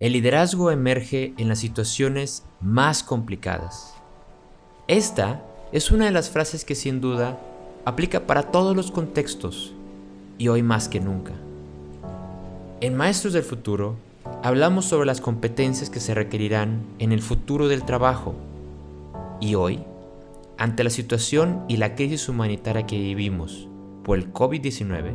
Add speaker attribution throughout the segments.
Speaker 1: El liderazgo emerge en las situaciones más complicadas. Esta es una de las frases que sin duda aplica para todos los contextos y hoy más que nunca. En Maestros del Futuro hablamos sobre las competencias que se requerirán en el futuro del trabajo y hoy, ante la situación y la crisis humanitaria que vivimos por el COVID-19,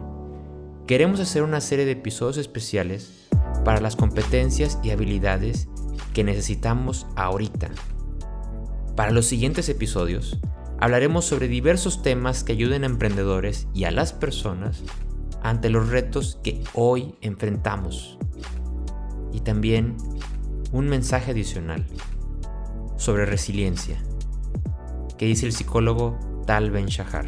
Speaker 1: queremos hacer una serie de episodios especiales para las competencias y habilidades que necesitamos ahorita. Para los siguientes episodios, hablaremos sobre diversos temas que ayuden a emprendedores y a las personas ante los retos que hoy enfrentamos. Y también un mensaje adicional sobre resiliencia, que dice el psicólogo Tal Ben Shahar.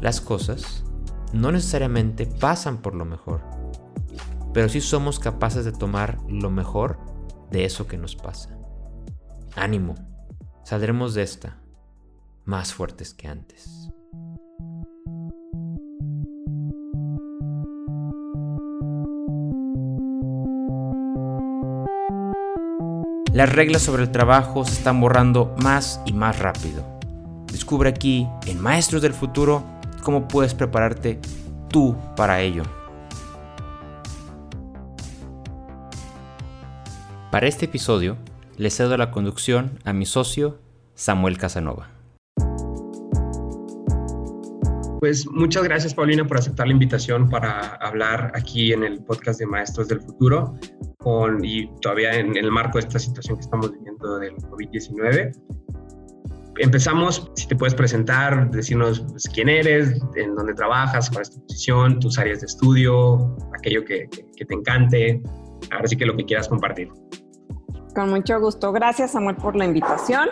Speaker 1: Las cosas no necesariamente pasan por lo mejor, pero sí somos capaces de tomar lo mejor de eso que nos pasa. Ánimo, saldremos de esta más fuertes que antes. Las reglas sobre el trabajo se están borrando más y más rápido. Descubre aquí, en Maestros del Futuro, cómo puedes prepararte tú para ello. Para este episodio, le cedo la conducción a mi socio, Samuel Casanova.
Speaker 2: Pues muchas gracias, Paulina, por aceptar la invitación para hablar aquí en el podcast de Maestros del Futuro, y todavía en, el marco de esta situación que estamos viviendo del COVID-19. Empezamos, si te puedes presentar, decirnos pues, quién eres, en dónde trabajas, cuál es tu posición, tus áreas de estudio, aquello que, que te encante, ahora sí que lo que quieras compartir.
Speaker 3: Con mucho gusto. Gracias, Samuel, por la invitación.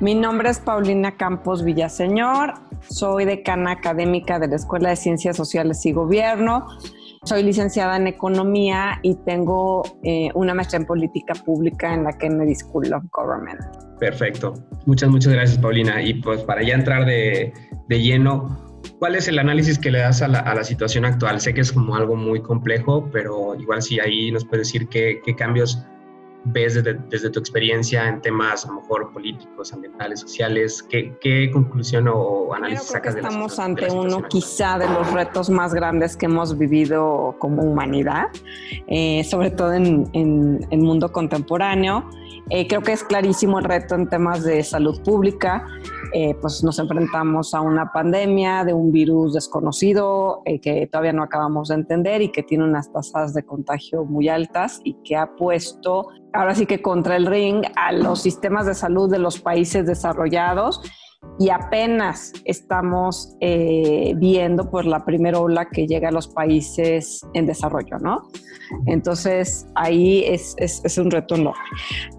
Speaker 3: Mi nombre es Paulina Campos Villaseñor. Soy decana académica de la Escuela de Ciencias Sociales y Gobierno. Soy licenciada en Economía y tengo eh, una maestría en Política Pública en la Kennedy School of Government.
Speaker 2: Perfecto. Muchas, muchas gracias, Paulina. Y pues para ya entrar de, de lleno, ¿cuál es el análisis que le das a la, situación actual? Sé que es como algo muy complejo, pero igual si ahí nos puedes decir qué, qué cambios ves desde, tu experiencia en temas a lo mejor políticos, ambientales, sociales? ¿Qué, conclusión o análisis sacas
Speaker 3: de Estamos ante uno quizá de los retos más grandes que hemos vivido como humanidad, eh, sobre todo en el mundo contemporáneo. Eh, creo que es clarísimo el reto en temas de salud pública. Eh, pues nos enfrentamos a una pandemia de un virus desconocido eh, que todavía no acabamos de entender y que tiene unas tasas de contagio muy altas y que ha puesto ahora sí que contra el ring a los sistemas de salud de los países desarrollados y apenas estamos eh, viendo pues, la primera ola que llega a los países en desarrollo, ¿no? Entonces ahí es, es, es un reto enorme.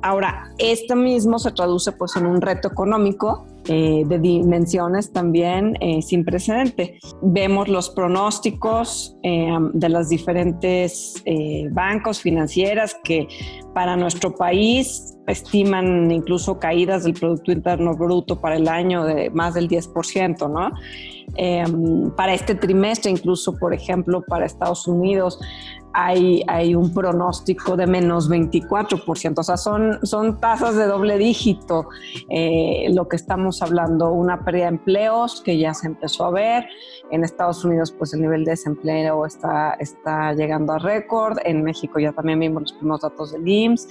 Speaker 3: Ahora, esto mismo se traduce pues en un reto económico eh, de dimensiones también eh, sin precedente. Vemos los pronósticos eh, de las diferentes bancos financieras que para nuestro país estiman incluso caídas del Producto Interno Bruto para el año de más del 10%, ¿no? para este trimestre, incluso, por ejemplo, para Estados Unidos, hay, un pronóstico de menos 24%, o sea, son, son tasas de doble dígito eh, lo que estamos hablando, una pérdida de empleos que ya se empezó a ver, en Estados Unidos pues el nivel de desempleo está, está llegando a récord, en México ya también vimos los primeros datos del IMSS,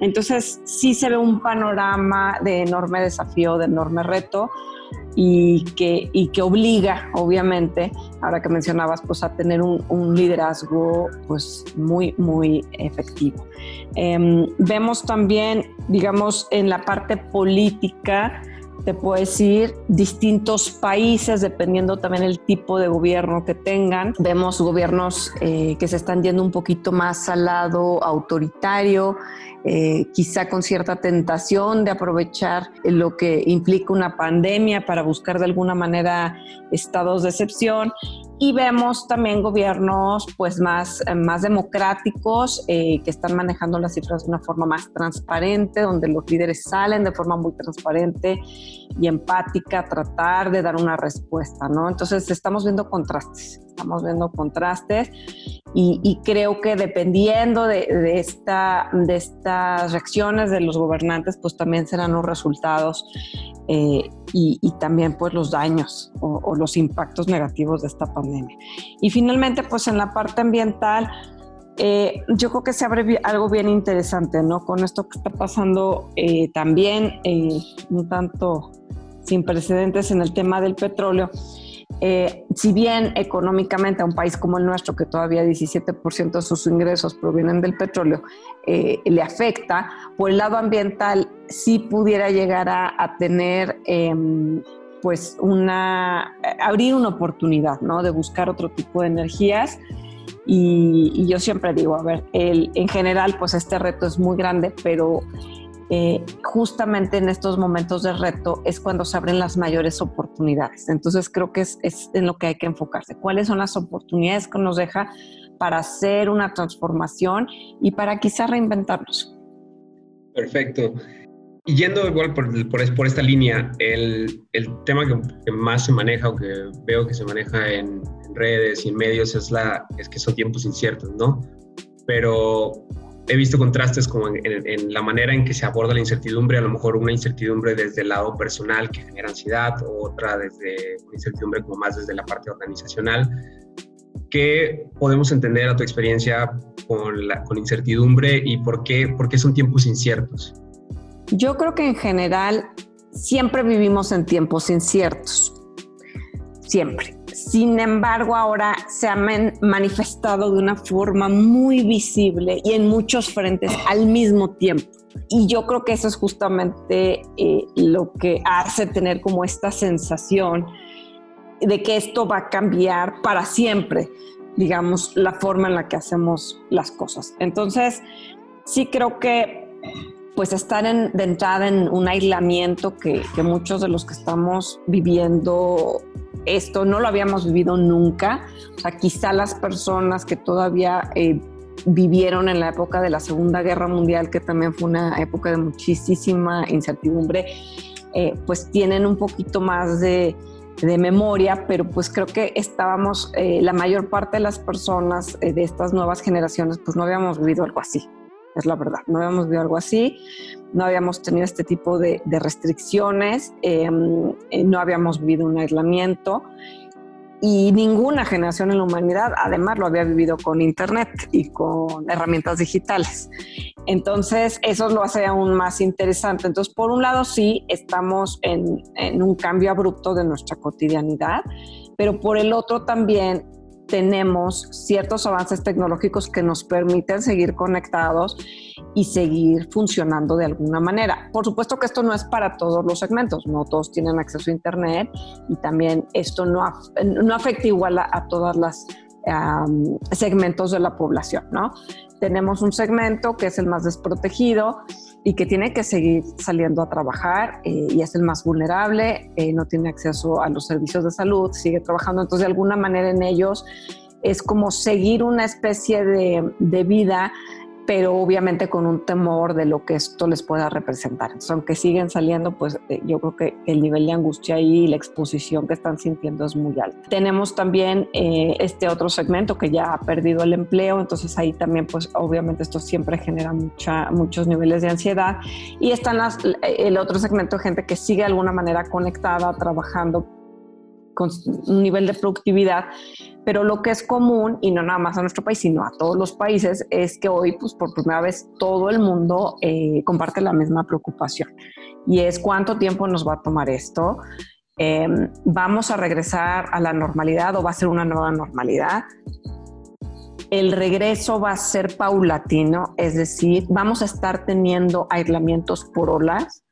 Speaker 3: entonces sí se ve un panorama de enorme desafío, de enorme reto y que, y que obliga, obviamente, ahora que mencionabas, pues a tener un, liderazgo pues muy, muy efectivo. Em, vemos también, digamos, en la parte política, te puedo decir, distintos países, dependiendo también el tipo de gobierno que tengan. Vemos gobiernos eh, que se están yendo un poquito más al lado autoritario, eh, quizá con cierta tentación de aprovechar lo que implica una pandemia para buscar de alguna manera estados de excepción y vemos también gobiernos pues más, más democráticos eh, que están manejando las cifras de una forma más transparente, donde los líderes salen de forma muy transparente y empática a tratar de dar una respuesta, ¿no? Entonces estamos viendo contrastes. Estamos viendo contrastes y, creo que dependiendo de, esta, de estas reacciones de los gobernantes, pues también serán los resultados eh, y, también pues los daños o, o, los impactos negativos de esta pandemia. Y finalmente, pues en la parte ambiental, eh, yo creo que se abre algo bien interesante, ¿no? Con esto que está pasando eh, también, eh, un tanto sin precedentes en el tema del petróleo. Si bien económicamente a un país como el nuestro, que todavía 17% de sus ingresos provienen del petróleo, le afecta, por el lado ambiental sí pudiera llegar a, tener em, pues una, abrir una oportunidad, ¿no? De buscar otro tipo de energías y, yo siempre digo, a ver, el, en general, pues este reto es muy grande, pero eh, justamente en estos momentos de reto es cuando se abren las mayores oportunidades. Entonces creo que es, es, en lo que hay que enfocarse. ¿Cuáles son las oportunidades que nos deja para hacer una transformación y para quizá reinventarnos?
Speaker 2: Perfecto. Y yendo igual por, por, esta línea, el, el tema que, más se maneja o que veo que se maneja en, redes y medios es, la, es que son tiempos inciertos, ¿no? Pero he visto contrastes como en, la manera en que se aborda la incertidumbre, a lo mejor una incertidumbre desde el lado personal que genera ansiedad, o otra desde una incertidumbre como más desde la parte organizacional. ¿Qué podemos entender a tu experiencia con con incertidumbre y por qué, por qué son tiempos inciertos?
Speaker 3: Yo creo que en general siempre vivimos en tiempos inciertos, siempre. Sin embargo, ahora se ha manifestado de una forma muy visible y en muchos frentes al mismo tiempo. Y yo creo que eso es justamente eh, lo que hace tener como esta sensación de que esto va a cambiar para siempre, digamos, la forma en la que hacemos las cosas. Entonces, sí creo que pues estar en, de entrada en un aislamiento que, muchos de los que estamos viviendo esto no lo habíamos vivido nunca. O sea, quizá las personas que todavía eh, vivieron en la época de la Segunda Guerra Mundial, que también fue una época de muchísima incertidumbre, eh, pues tienen un poquito más de, memoria, pero pues creo que estábamos, eh, la mayor parte de las personas de estas nuevas generaciones, pues no habíamos vivido algo así es la verdad. No habíamos visto algo así, no habíamos tenido este tipo de, restricciones, em, eh, no habíamos vivido un aislamiento y ninguna generación en la humanidad además lo había vivido con Internet y con herramientas digitales. Entonces, eso lo hace aún más interesante. Entonces, por un lado, sí, estamos en, en un cambio abrupto de nuestra cotidianidad, pero por el otro también tenemos ciertos avances tecnológicos que nos permiten seguir conectados y seguir funcionando de alguna manera. Por supuesto que esto no es para todos los segmentos, no todos tienen acceso a Internet y también esto no, no afecta igual a, a todas las segmentos de la población, ¿no? Tenemos un segmento que es el más desprotegido y que tiene que seguir saliendo a trabajar eh, y es el más vulnerable, eh, no tiene acceso a los servicios de salud, sigue trabajando, entonces de alguna manera en ellos es como seguir una especie de, de vida pero obviamente con un temor de lo que esto les pueda representar. Entonces, aunque siguen saliendo, pues eh, yo creo que el nivel de angustia y la exposición que están sintiendo es muy alto. Tenemos también eh, este otro segmento que ya ha perdido el empleo, entonces ahí también, pues obviamente esto siempre genera mucha, muchos niveles de ansiedad. Y están las, el otro segmento de gente que sigue de alguna manera conectada, trabajando con un nivel de productividad, pero lo que es común, y no nada más a nuestro país, sino a todos los países, es que hoy, pues por primera vez, todo el mundo eh, comparte la misma preocupación. Y es cuánto tiempo nos va a tomar esto. Em, ¿Vamos a regresar a la normalidad o va a ser una nueva normalidad? El regreso va a ser paulatino, es decir, vamos a estar teniendo aislamientos por olas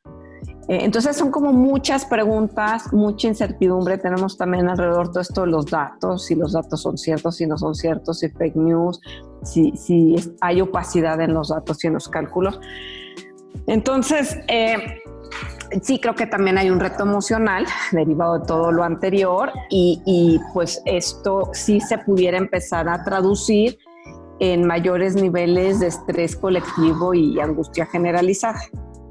Speaker 3: entonces son como muchas preguntas, mucha incertidumbre. Tenemos también alrededor todo esto de los datos, si los datos son ciertos, si no son ciertos, si fake news, si, si hay opacidad en los datos y en los cálculos. Entonces, eh, sí creo que también hay un reto emocional derivado de todo lo anterior y, y pues esto sí se pudiera empezar a traducir en mayores niveles de estrés colectivo y angustia generalizada.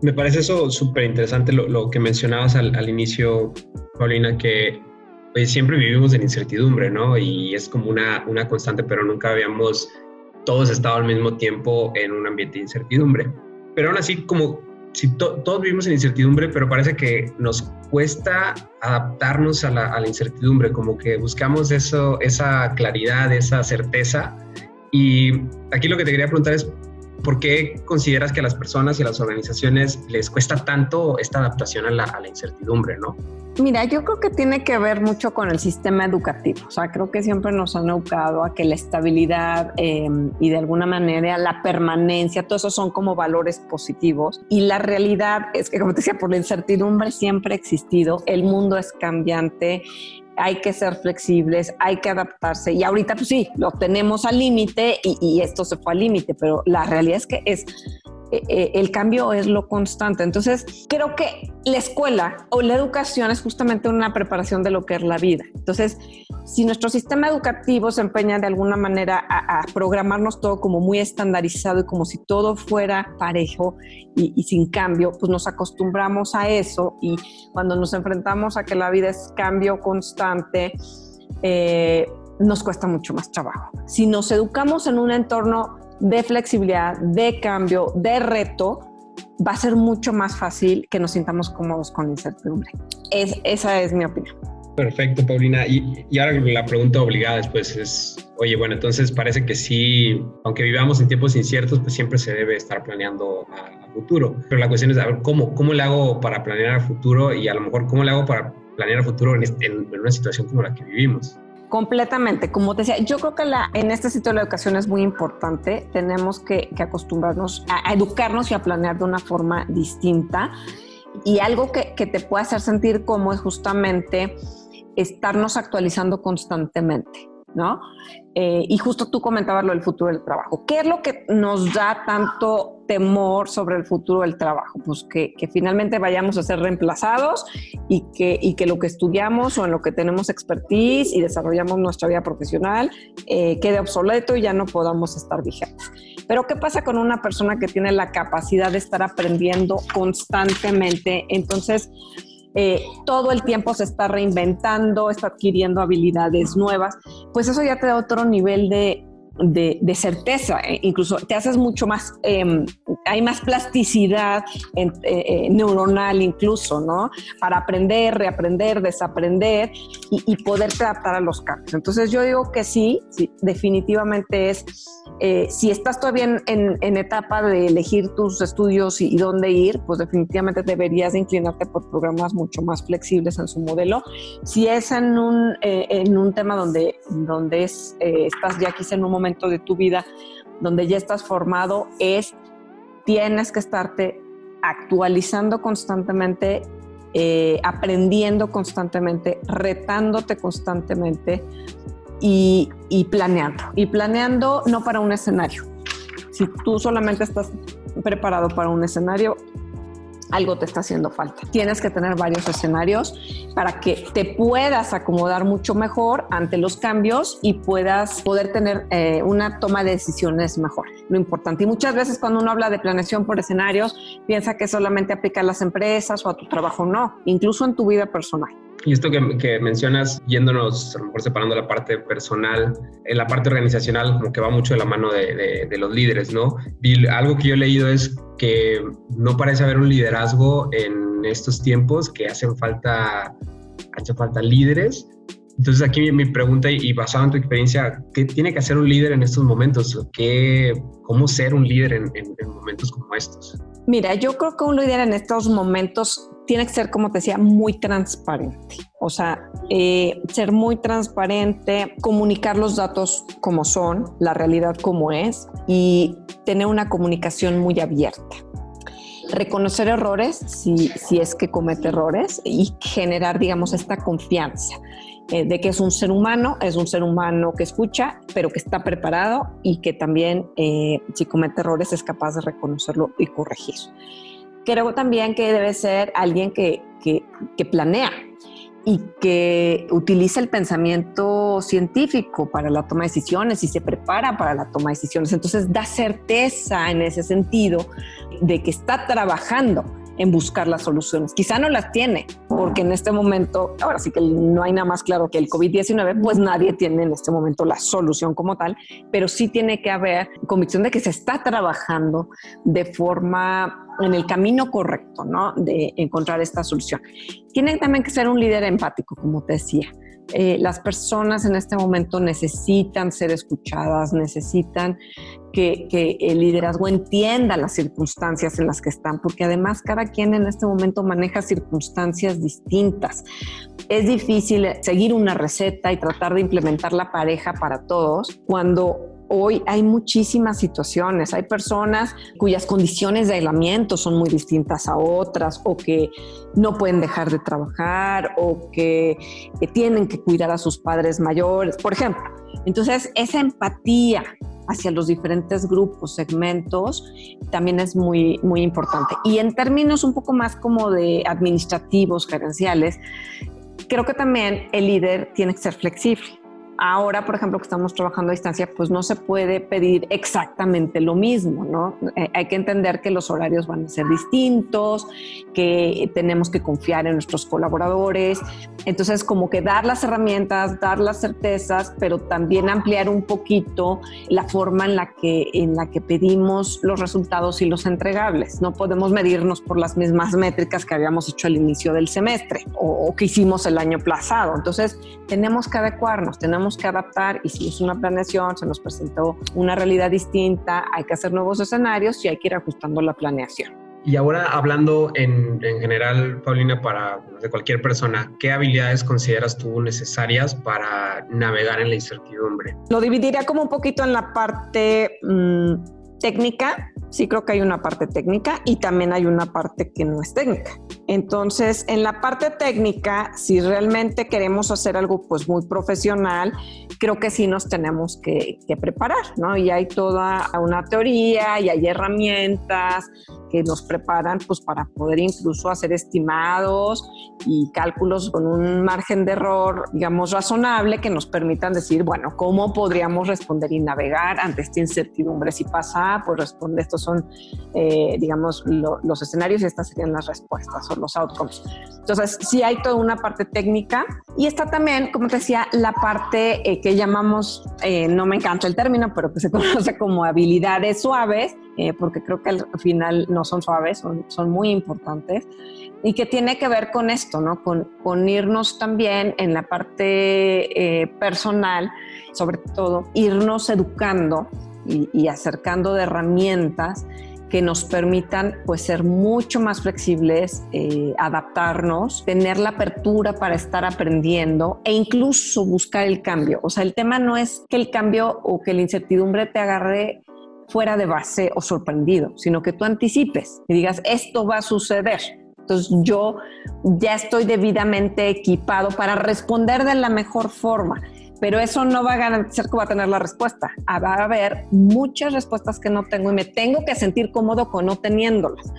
Speaker 2: Me parece eso súper interesante lo, que mencionabas al, inicio, Paulina, que pues siempre vivimos en incertidumbre, ¿no? Y es como una, una constante, pero nunca habíamos todos estado al mismo tiempo en un ambiente de incertidumbre. Pero aún así, como si todos vivimos en incertidumbre, pero parece que nos cuesta adaptarnos a la, a la, incertidumbre, como que buscamos eso, esa claridad, esa certeza. Y aquí lo que te quería preguntar es, ¿por qué consideras que a las personas y a las organizaciones les cuesta tanto esta adaptación a la, a la incertidumbre, no?
Speaker 3: Mira, yo creo que tiene que ver mucho con el sistema educativo. O sea, creo que siempre nos han educado a que la estabilidad em, y de alguna manera la permanencia, todo eso son como valores positivos. Y la realidad es que, como te decía, por la incertidumbre siempre ha existido. El mundo es cambiante hay que ser flexibles, hay que adaptarse. Y ahorita, pues sí, lo tenemos al límite y, y, esto se fue al límite, pero la realidad es que es eh, el cambio es lo constante. Entonces, creo que la escuela o la educación es justamente una preparación de lo que es la vida. Entonces, si nuestro sistema educativo se empeña de alguna manera a, programarnos todo como muy estandarizado y como si todo fuera parejo y, sin cambio, pues nos acostumbramos a eso y cuando nos enfrentamos a que la vida es cambio constante, eh, nos cuesta mucho más trabajo. Si nos educamos en un entorno de flexibilidad, de cambio, de reto, va a ser mucho más fácil que nos sintamos cómodos con la incertidumbre. Es, esa es mi opinión.
Speaker 2: Perfecto, Paulina. Y, ahora la pregunta obligada después es, oye, bueno, entonces parece que sí, aunque vivamos en tiempos inciertos, pues siempre se debe estar planeando a, futuro. Pero la cuestión es, a ver, ¿cómo, ¿cómo le hago para planear a futuro? Y a lo mejor, ¿cómo le hago para planear a futuro en, este, en una situación como la que vivimos?
Speaker 3: Completamente, como te decía, yo creo que la, en este sitio la educación es muy importante, tenemos que, acostumbrarnos a, educarnos y a planear de una forma distinta y algo que, que te puede hacer sentir como es justamente estarnos actualizando constantemente. ¿no? Eh, y justo tú comentabas lo del futuro del trabajo. ¿Qué es lo que nos da tanto temor sobre el futuro del trabajo? Pues que, finalmente vayamos a ser reemplazados y que, y que lo que estudiamos o en lo que tenemos expertise y desarrollamos nuestra vida profesional eh, quede obsoleto y ya no podamos estar vigentes. Pero ¿qué pasa con una persona que tiene la capacidad de estar aprendiendo constantemente? Entonces, eh, todo el tiempo se está reinventando, está adquiriendo habilidades nuevas, pues eso ya te da otro nivel de, de, certeza, eh, incluso te haces mucho más, em, hay más plasticidad eh, neuronal incluso, ¿no? Para aprender, reaprender, desaprender y, y poderte adaptar a los cambios. Entonces yo digo que sí, sí definitivamente es eh, si estás todavía en, etapa de elegir tus estudios y, dónde ir, pues definitivamente deberías inclinarte por programas mucho más flexibles en su modelo. Si es en un, eh, en un tema donde, donde es, eh, estás ya quizá en un momento de tu vida donde ya estás formado, es tienes que estarte actualizando constantemente, aprendiendo constantemente, retándote constantemente y, planeando. Y planeando no para un escenario. Si tú solamente estás preparado para un escenario, algo te está haciendo falta. Tienes que tener varios escenarios para que te puedas acomodar mucho mejor ante los cambios y puedas poder tener eh, una toma de decisiones mejor. Lo importante. Y muchas veces cuando uno habla de planeación por escenarios, piensa que solamente aplica a las empresas o a tu trabajo. No, incluso en tu vida personal.
Speaker 2: Y esto que, mencionas, yéndonos a lo mejor separando la parte personal, en la parte organizacional como que va mucho de la mano de, los líderes, ¿no? Y algo que yo he leído es que no parece haber un liderazgo en estos tiempos, que hacen falta, hace falta líderes. Entonces aquí mi pregunta y basado en tu experiencia, ¿qué tiene que hacer un líder en estos momentos? ¿Qué, ¿Cómo ser un líder en, en momentos como estos?
Speaker 3: Mira, yo creo que un líder en estos momentos tiene que ser, como te decía, muy transparente. O sea, eh, ser muy transparente, comunicar los datos como son, la realidad como es y tener una comunicación muy abierta. Reconocer errores si, si es que comete errores y generar, digamos, esta confianza eh, de que es un ser humano, es un ser humano que escucha, pero que está preparado y que también, eh, si comete errores, es capaz de reconocerlo y corregir creo también que debe ser alguien que, que, planea y que utiliza el pensamiento científico para la toma de decisiones y se prepara para la toma de decisiones. Entonces da certeza en ese sentido de que está trabajando en buscar las soluciones. Quizá no las tiene, porque en este momento, ahora sí que no hay nada más claro que el COVID-19, pues nadie tiene en este momento la solución como tal, pero sí tiene que haber convicción de que se está trabajando de forma en el camino correcto, ¿no? De encontrar esta solución. Tiene también que ser un líder empático, como te decía. Eh, las personas en este momento necesitan ser escuchadas, necesitan que, que, el liderazgo entienda las circunstancias en las que están, porque además cada quien en este momento maneja circunstancias distintas. Es difícil seguir una receta y tratar de implementar la pareja para todos cuando hoy hay muchísimas situaciones. Hay personas cuyas condiciones de aislamiento son muy distintas a otras o que no pueden dejar de trabajar o que, tienen que cuidar a sus padres mayores, por ejemplo. Entonces, esa empatía hacia los diferentes grupos, segmentos, también es muy, muy importante. Y en términos un poco más como de administrativos, gerenciales, creo que también el líder tiene que ser flexible. Ahora, por ejemplo, que estamos trabajando a distancia, pues no se puede pedir exactamente lo mismo, ¿no? Eh, hay que entender que los horarios van a ser distintos, que tenemos que confiar en nuestros colaboradores. Entonces, como que dar las herramientas, dar las certezas, pero también ampliar un poquito la forma en la que, en la que pedimos los resultados y los entregables. No podemos medirnos por las mismas métricas que habíamos hecho al inicio del semestre o, o que hicimos el año pasado. Entonces, tenemos que adecuarnos, tenemos que adaptar y si es una planeación, se nos presentó una realidad distinta, hay que hacer nuevos escenarios y hay que ir ajustando la planeación.
Speaker 2: Y ahora hablando en, en, general, Paulina, para de cualquier persona, ¿qué habilidades consideras tú necesarias para navegar en la incertidumbre?
Speaker 3: Lo dividiría como un poquito en la parte mmm, técnica, sí creo que hay una parte técnica y también hay una parte que no es técnica. Entonces, en la parte técnica, si realmente queremos hacer algo pues muy profesional, creo que sí nos tenemos que, que preparar, ¿no? Y hay toda una teoría y hay herramientas que nos preparan pues para poder incluso hacer estimados y cálculos con un margen de error, digamos, razonable que nos permitan decir, bueno, ¿cómo podríamos responder y navegar ante esta incertidumbre? Si pasa, pues responde, estos son, eh, digamos, lo, los escenarios y estas serían las respuestas los outcomes. Entonces, sí hay toda una parte técnica y está también, como te decía, la parte eh, que llamamos, eh, no me encanta el término, pero que se conoce como habilidades suaves, porque creo que al final no son suaves, son, son muy importantes y que tiene que ver con esto, ¿no? Con, con irnos también en la parte personal, sobre todo, irnos educando y, acercando de herramientas que nos permitan pues ser mucho más flexibles, eh, adaptarnos, tener la apertura para estar aprendiendo e incluso buscar el cambio. O sea, el tema no es que el cambio o que la incertidumbre te agarre fuera de base o sorprendido, sino que tú anticipes y digas, esto va a suceder. Entonces yo ya estoy debidamente equipado para responder de la mejor forma pero eso no va a garantizar que va a tener la respuesta. Ah, va a haber muchas respuestas que no tengo y me tengo que sentir cómodo con no teniéndolas.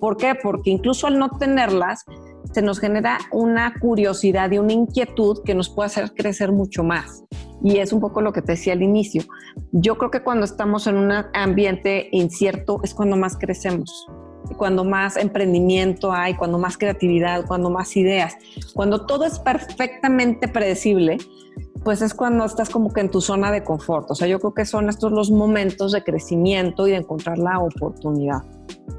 Speaker 3: ¿Por qué? Porque incluso al no tenerlas, se nos genera una curiosidad y una inquietud que nos puede hacer crecer mucho más. Y es un poco lo que te decía al inicio. Yo creo que cuando estamos en un ambiente incierto es cuando más crecemos cuando más emprendimiento hay, cuando más creatividad, cuando más ideas. Cuando todo es perfectamente predecible, pues es cuando estás como que en tu zona de confort. O sea, yo creo que son estos los momentos de crecimiento y de encontrar la oportunidad.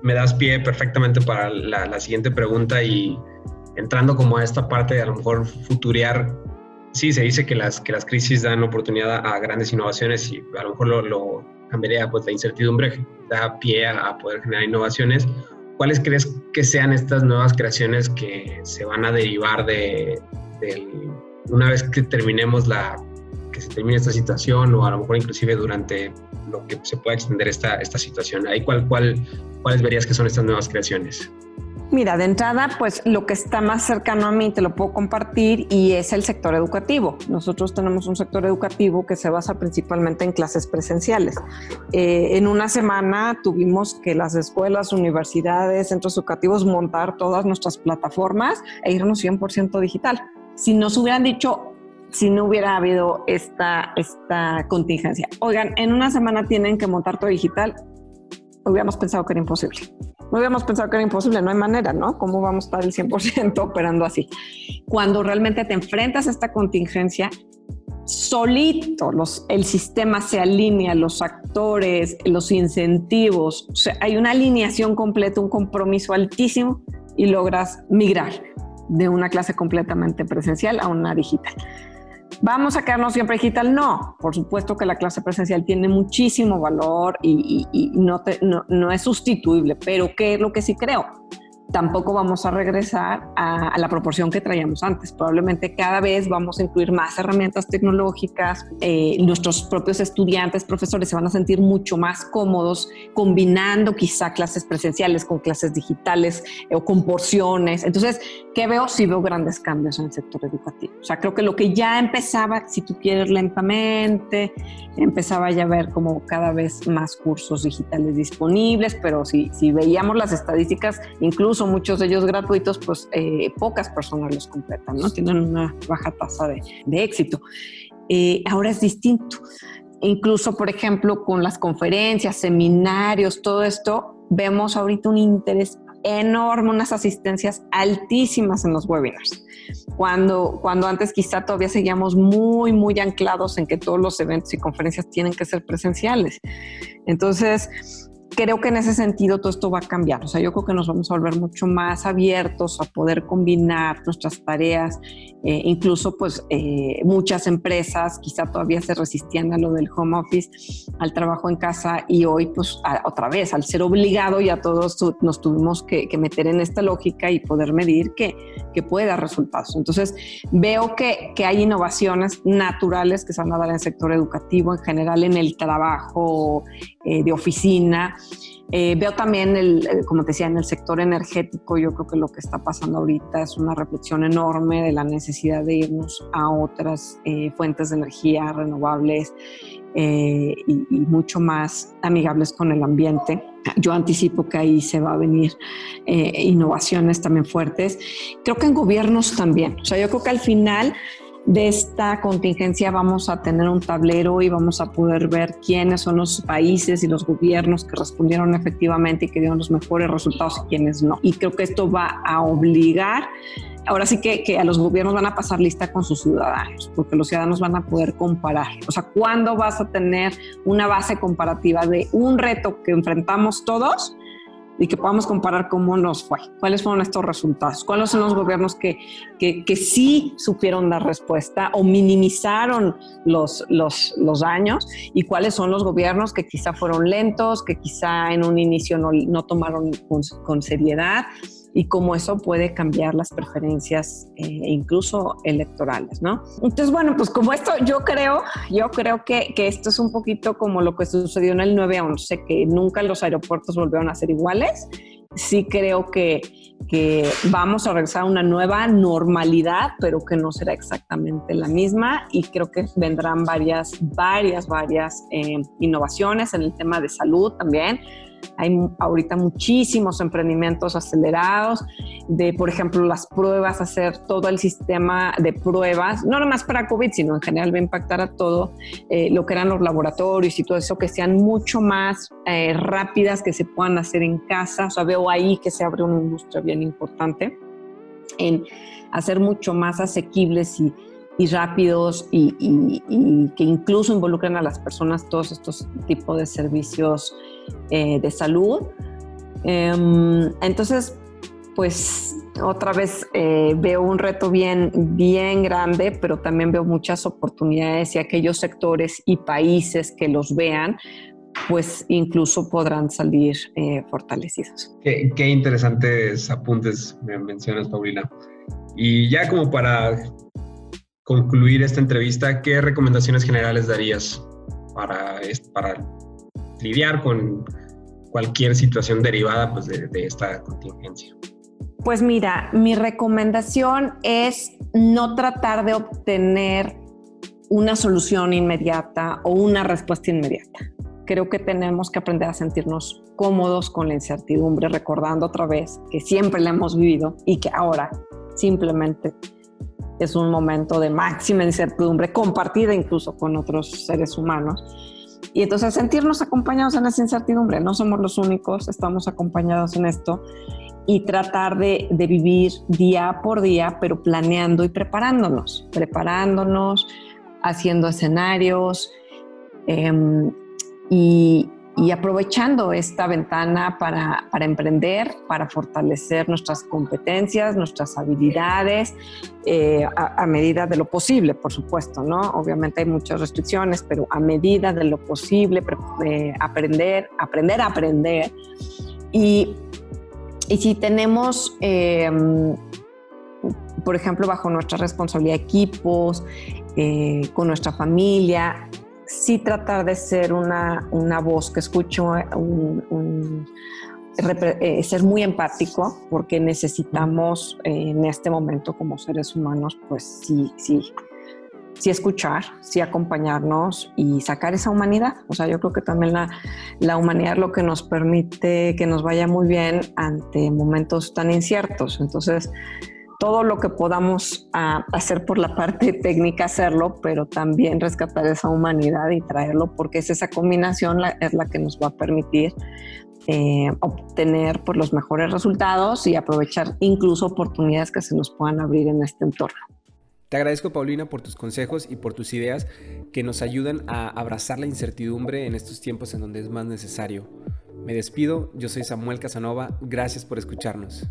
Speaker 2: Me das pie perfectamente para la, siguiente pregunta y entrando como a esta parte de a lo mejor futurear. Sí, se dice que las, que las crisis dan oportunidad a, grandes innovaciones y a lo mejor lo, lo cambiaría, pues la incertidumbre da pie a, poder generar innovaciones. ¿Cuáles crees que sean estas nuevas creaciones que se van a derivar de, del una vez que terminemos la, que se termine esta situación o a lo mejor inclusive durante lo que se pueda extender esta, esta situación? Ahí, ¿cuál, cuál, ¿Cuáles verías que son estas nuevas creaciones?
Speaker 3: Mira, de entrada, pues lo que está más cercano a mí te lo puedo compartir y es el sector educativo. Nosotros tenemos un sector educativo que se basa principalmente en clases presenciales. Eh, en una semana tuvimos que las escuelas, universidades, centros educativos montar todas nuestras plataformas e irnos 100% digital si nos hubieran dicho, si no hubiera habido esta, esta contingencia, oigan, en una semana tienen que montar todo digital, hubiéramos pensado que era imposible. no habíamos pensado que era imposible, no hay manera, ¿no? ¿Cómo vamos a estar el 100% operando así? Cuando realmente te enfrentas a esta contingencia, solito los, el sistema se alinea, los actores, los incentivos, o sea, hay una alineación completa, un compromiso altísimo y logras migrar de una clase completamente presencial a una digital. ¿Vamos a quedarnos siempre digital? No, por supuesto que la clase presencial tiene muchísimo valor y, no, no, no es sustituible, pero ¿qué es lo que sí creo? Tampoco vamos a regresar a, la proporción que traíamos antes. Probablemente cada vez vamos a incluir más herramientas tecnológicas. Eh, nuestros propios estudiantes, profesores se van a sentir mucho más cómodos combinando quizá clases presenciales con clases digitales eh, o con porciones. Entonces, ¿qué veo? Sí veo grandes cambios en el sector educativo. O sea, creo que lo que ya empezaba, si tú quieres lentamente, empezaba ya a ver como cada vez más cursos digitales disponibles, pero si, si veíamos las estadísticas, incluso muchos de ellos gratuitos, pues eh, pocas personas los completan, ¿no? Tienen una baja tasa de, éxito. Eh, ahora es distinto. Incluso, por ejemplo, con las conferencias, seminarios, todo esto, vemos ahorita un interés enorme, unas asistencias altísimas en los webinars. Cuando, cuando antes quizá todavía seguíamos muy, muy anclados en que todos los eventos y conferencias tienen que ser presenciales. Entonces, creo que en ese sentido todo esto va a cambiar. O sea, yo creo que nos vamos a volver mucho más abiertos a poder combinar nuestras tareas. Eh, incluso, pues, eh, muchas empresas quizá todavía se resistían a lo del home office, al trabajo en casa y hoy, pues, otra vez, al ser obligado, ya todos nos tuvimos que, meter en esta lógica y poder medir que, que puede dar resultados. Entonces, veo que, que hay innovaciones naturales que se van a dar en el sector educativo, en general en el trabajo eh, de oficina. Eh, veo también, el, como te decía, en el sector energético, yo creo que lo que está pasando ahorita es una reflexión enorme de la necesidad de irnos a otras eh, fuentes de energía renovables y, mucho más amigables con el ambiente. Yo anticipo que ahí se va a venir innovaciones también fuertes. Creo que en gobiernos también. O sea, yo creo que al final de esta contingencia vamos a tener un tablero y vamos a poder ver quiénes son los países y los gobiernos que respondieron efectivamente y que dieron los mejores resultados y quiénes no. Y creo que esto va a obligar ahora sí que, que, a los gobiernos van a pasar lista con sus ciudadanos, porque los ciudadanos van a poder comparar. O sea, ¿cuándo vas a tener una base comparativa de un reto que enfrentamos todos y que podamos comparar cómo nos fue, cuáles fueron estos resultados, cuáles son los gobiernos que, que, que sí supieron dar respuesta o minimizaron los, los, los, daños y cuáles son los gobiernos que quizá fueron lentos, que quizá en un inicio no, no tomaron con, con seriedad y cómo eso puede cambiar las preferencias eh, incluso electorales, ¿no? Entonces, bueno, pues como esto, yo creo, yo creo que, que esto es un poquito como lo que sucedió en el 9-11, que nunca los aeropuertos volvieron a ser iguales. Sí creo que, que vamos a regresar a una nueva normalidad, pero que no será exactamente la misma y creo que vendrán varias, varias, varias eh, innovaciones en el tema de salud también hay ahorita muchísimos emprendimientos acelerados de, por ejemplo, las pruebas, hacer todo el sistema de pruebas, no nomás para COVID, sino en general va a impactar a todo eh, lo que eran los laboratorios y todo eso, que sean mucho más eh, rápidas, que se puedan hacer en casa. O sea, veo ahí que se abre una industria bien importante en hacer mucho más asequibles y y rápidos y, que incluso involucren a las personas todos estos tipos de servicios eh, de salud. Em, entonces, pues otra vez eh, veo un reto bien, bien grande, pero también veo muchas oportunidades y aquellos sectores y países que los vean, pues incluso podrán salir eh, fortalecidos.
Speaker 2: Qué, qué interesantes apuntes me mencionas, Paulina. Y ya como para concluir esta entrevista, ¿qué recomendaciones generales darías para, para lidiar con cualquier situación derivada pues, de, esta contingencia?
Speaker 3: Pues mira, mi recomendación es no tratar de obtener una solución inmediata o una respuesta inmediata. Creo que tenemos que aprender a sentirnos cómodos con la incertidumbre, recordando otra vez que siempre la hemos vivido y que ahora simplemente es un momento de máxima incertidumbre compartida incluso con otros seres humanos. Y entonces sentirnos acompañados en esa incertidumbre, no somos los únicos, estamos acompañados en esto y tratar de, de vivir día por día, pero planeando y preparándonos, preparándonos, haciendo escenarios em, y, y aprovechando esta ventana para, para, emprender, para fortalecer nuestras competencias, nuestras habilidades, eh, a, medida de lo posible, por supuesto, ¿no? Obviamente hay muchas restricciones, pero a medida de lo posible, eh, aprender, aprender a aprender. Y, y si tenemos, em, por ejemplo, bajo nuestra responsabilidad equipos, eh, con nuestra familia, sí tratar de ser una, una voz que escucho, un, eh, ser muy empático, porque necesitamos eh, en este momento como seres humanos, pues sí, sí, sí escuchar, sí acompañarnos y sacar esa humanidad. O sea, yo creo que también la, la humanidad es lo que nos permite que nos vaya muy bien ante momentos tan inciertos. Entonces, todo lo que podamos ah, hacer por la parte técnica, hacerlo, pero también rescatar esa humanidad y traerlo, porque es esa combinación la, es la que nos va a permitir eh, obtener pues, los mejores resultados y aprovechar incluso oportunidades que se nos puedan abrir en este entorno.
Speaker 4: Te agradezco, Paulina, por tus consejos y por tus ideas que nos ayudan a abrazar la incertidumbre en estos tiempos en donde es más necesario. Me despido, yo soy Samuel Casanova, gracias por escucharnos.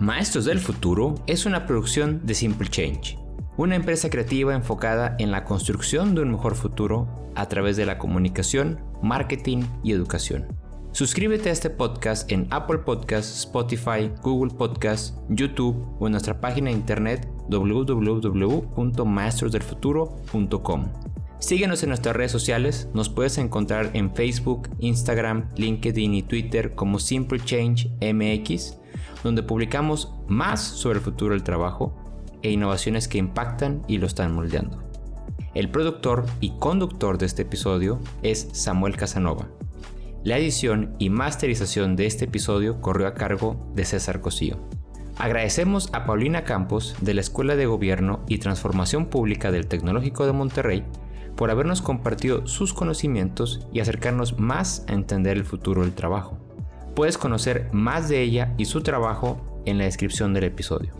Speaker 1: Maestros del Futuro es una producción de Simple Change, una empresa creativa enfocada en la construcción de un mejor futuro a través de la comunicación, marketing y educación. Suscríbete a este podcast en Apple Podcasts, Spotify, Google Podcasts, YouTube o en nuestra página de internet www.maestrosdelfuturo.com. Síguenos en nuestras redes sociales, nos puedes encontrar en Facebook, Instagram, LinkedIn y Twitter como Simple Change MX donde publicamos más sobre el futuro del trabajo e innovaciones que impactan y lo están moldeando. El productor y conductor de este episodio es Samuel Casanova. La edición y masterización de este episodio corrió a cargo de César Cosío. Agradecemos a Paulina Campos de la Escuela de Gobierno y Transformación Pública del Tecnológico de Monterrey por habernos compartido sus conocimientos y acercarnos más a entender el futuro del trabajo. Puedes conocer más de ella y su trabajo en la descripción del episodio.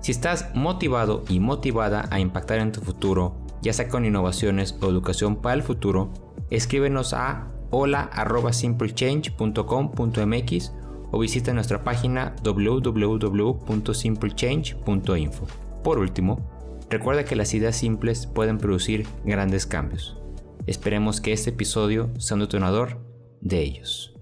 Speaker 1: Si estás motivado y motivada a impactar en tu futuro, ya sea con innovaciones o educación para el futuro, escríbenos a hola@simplechange.com.mx o visita nuestra página www.simplechange.info. Por último, recuerda que las ideas simples pueden producir grandes cambios. Esperemos que este episodio sea un detonador de ellos.